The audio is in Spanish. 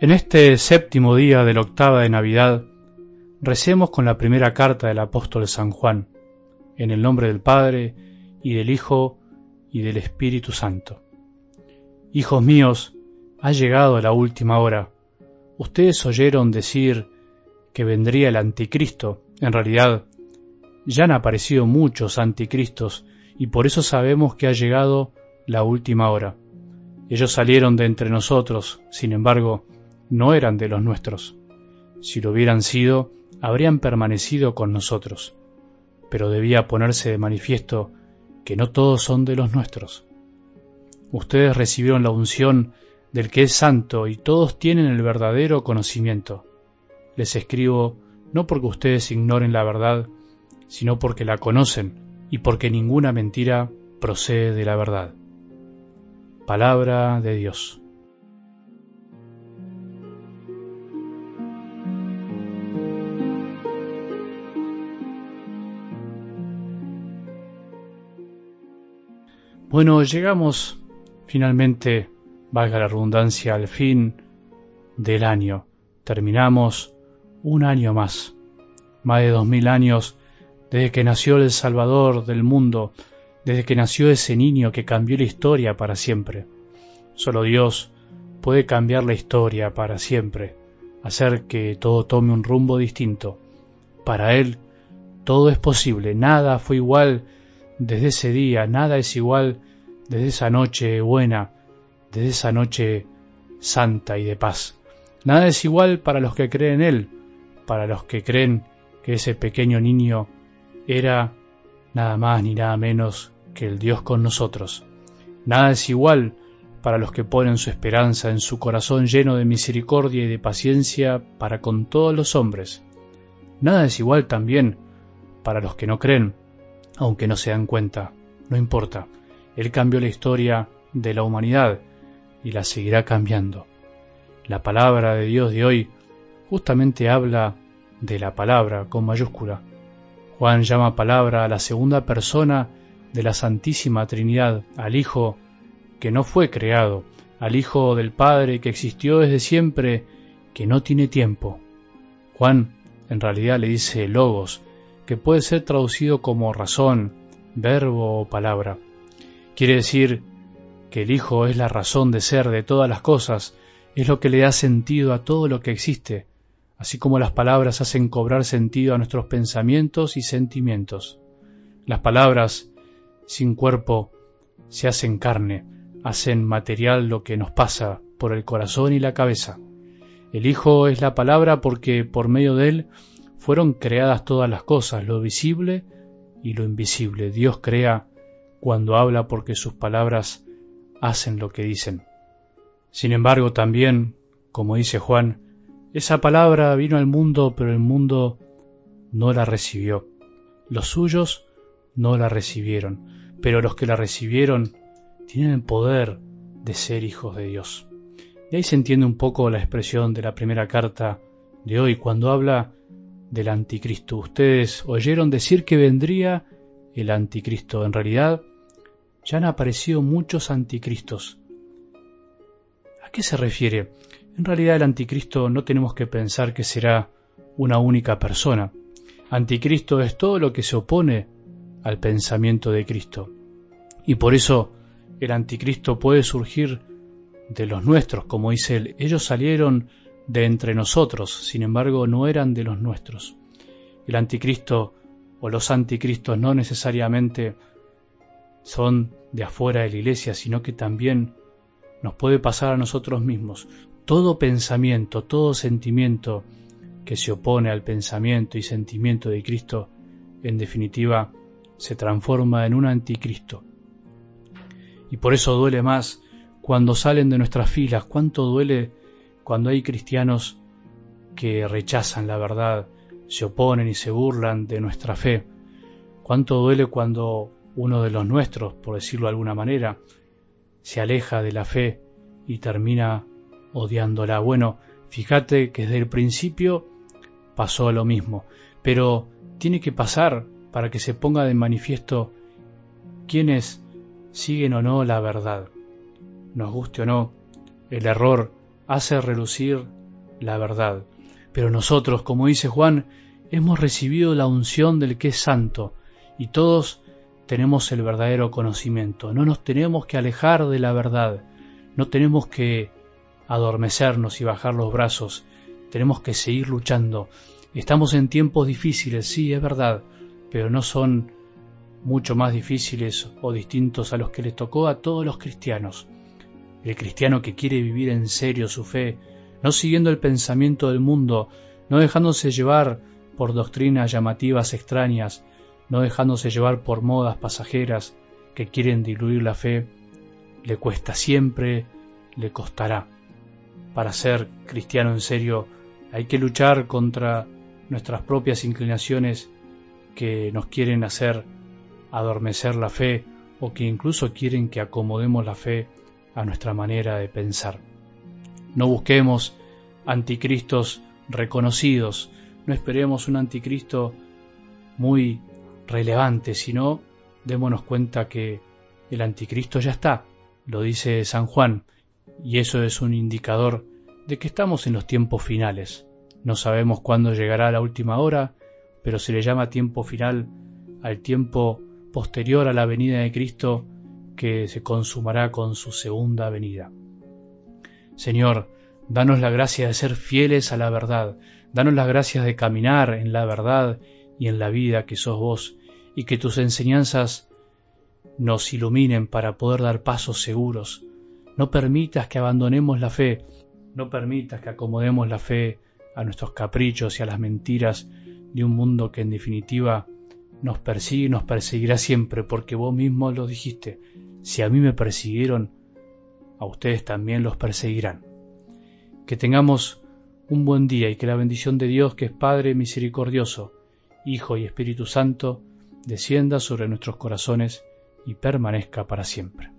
En este séptimo día de la octava de Navidad, recemos con la primera carta del apóstol San Juan, en el nombre del Padre, y del Hijo, y del Espíritu Santo. Hijos míos, ha llegado la última hora. Ustedes oyeron decir que vendría el anticristo. En realidad, ya han aparecido muchos anticristos, y por eso sabemos que ha llegado la última hora. Ellos salieron de entre nosotros, sin embargo, no eran de los nuestros. Si lo hubieran sido, habrían permanecido con nosotros. Pero debía ponerse de manifiesto que no todos son de los nuestros. Ustedes recibieron la unción del que es santo y todos tienen el verdadero conocimiento. Les escribo no porque ustedes ignoren la verdad, sino porque la conocen y porque ninguna mentira procede de la verdad. Palabra de Dios. Bueno, llegamos finalmente, valga la redundancia, al fin del año. Terminamos un año más, más de dos mil años desde que nació el Salvador del mundo, desde que nació ese niño que cambió la historia para siempre. Solo Dios puede cambiar la historia para siempre, hacer que todo tome un rumbo distinto. Para Él todo es posible, nada fue igual desde ese día, nada es igual desde esa noche buena, desde esa noche santa y de paz. Nada es igual para los que creen en Él, para los que creen que ese pequeño niño era nada más ni nada menos que el Dios con nosotros. Nada es igual para los que ponen su esperanza en su corazón lleno de misericordia y de paciencia para con todos los hombres. Nada es igual también para los que no creen, aunque no se dan cuenta, no importa. Él cambió la historia de la humanidad y la seguirá cambiando. La palabra de Dios de hoy justamente habla de la palabra con mayúscula. Juan llama palabra a la segunda persona de la Santísima Trinidad, al Hijo que no fue creado, al Hijo del Padre que existió desde siempre, que no tiene tiempo. Juan en realidad le dice logos, que puede ser traducido como razón, verbo o palabra. Quiere decir que el Hijo es la razón de ser de todas las cosas, es lo que le da sentido a todo lo que existe, así como las palabras hacen cobrar sentido a nuestros pensamientos y sentimientos. Las palabras, sin cuerpo, se hacen carne, hacen material lo que nos pasa por el corazón y la cabeza. El Hijo es la palabra porque por medio de él fueron creadas todas las cosas, lo visible y lo invisible. Dios crea cuando habla porque sus palabras hacen lo que dicen. Sin embargo, también, como dice Juan, esa palabra vino al mundo, pero el mundo no la recibió. Los suyos no la recibieron, pero los que la recibieron tienen el poder de ser hijos de Dios. Y ahí se entiende un poco la expresión de la primera carta de hoy, cuando habla del anticristo. Ustedes oyeron decir que vendría el anticristo. En realidad, ya han aparecido muchos anticristos. ¿A qué se refiere? En realidad el anticristo no tenemos que pensar que será una única persona. Anticristo es todo lo que se opone al pensamiento de Cristo. Y por eso el anticristo puede surgir de los nuestros, como dice él. Ellos salieron de entre nosotros, sin embargo no eran de los nuestros. El anticristo o los anticristos no necesariamente son de afuera de la iglesia, sino que también nos puede pasar a nosotros mismos. Todo pensamiento, todo sentimiento que se opone al pensamiento y sentimiento de Cristo, en definitiva, se transforma en un anticristo. Y por eso duele más cuando salen de nuestras filas, cuánto duele cuando hay cristianos que rechazan la verdad, se oponen y se burlan de nuestra fe. Cuánto duele cuando uno de los nuestros, por decirlo de alguna manera, se aleja de la fe y termina odiándola. Bueno, fíjate que desde el principio pasó lo mismo, pero tiene que pasar para que se ponga de manifiesto quiénes siguen o no la verdad. Nos guste o no, el error hace relucir la verdad. Pero nosotros, como dice Juan, hemos recibido la unción del que es santo y todos tenemos el verdadero conocimiento. No nos tenemos que alejar de la verdad, no tenemos que adormecernos y bajar los brazos, tenemos que seguir luchando. Estamos en tiempos difíciles, sí, es verdad, pero no son mucho más difíciles o distintos a los que les tocó a todos los cristianos. El cristiano que quiere vivir en serio su fe, no siguiendo el pensamiento del mundo, no dejándose llevar por doctrinas llamativas extrañas, no dejándose llevar por modas pasajeras que quieren diluir la fe, le cuesta siempre, le costará. Para ser cristiano en serio hay que luchar contra nuestras propias inclinaciones que nos quieren hacer adormecer la fe o que incluso quieren que acomodemos la fe a nuestra manera de pensar. No busquemos anticristos reconocidos, no esperemos un anticristo muy relevante, sino démonos cuenta que el anticristo ya está, lo dice San Juan, y eso es un indicador de que estamos en los tiempos finales. No sabemos cuándo llegará la última hora, pero se le llama tiempo final al tiempo posterior a la venida de Cristo que se consumará con su segunda venida. Señor, danos la gracia de ser fieles a la verdad, danos la gracia de caminar en la verdad y en la vida que sos vos, y que tus enseñanzas nos iluminen para poder dar pasos seguros. No permitas que abandonemos la fe, no permitas que acomodemos la fe a nuestros caprichos y a las mentiras de un mundo que en definitiva nos persigue y nos perseguirá siempre, porque vos mismo lo dijiste. Si a mí me persiguieron, a ustedes también los perseguirán. Que tengamos un buen día y que la bendición de Dios, que es Padre misericordioso, Hijo y Espíritu Santo, descienda sobre nuestros corazones y permanezca para siempre.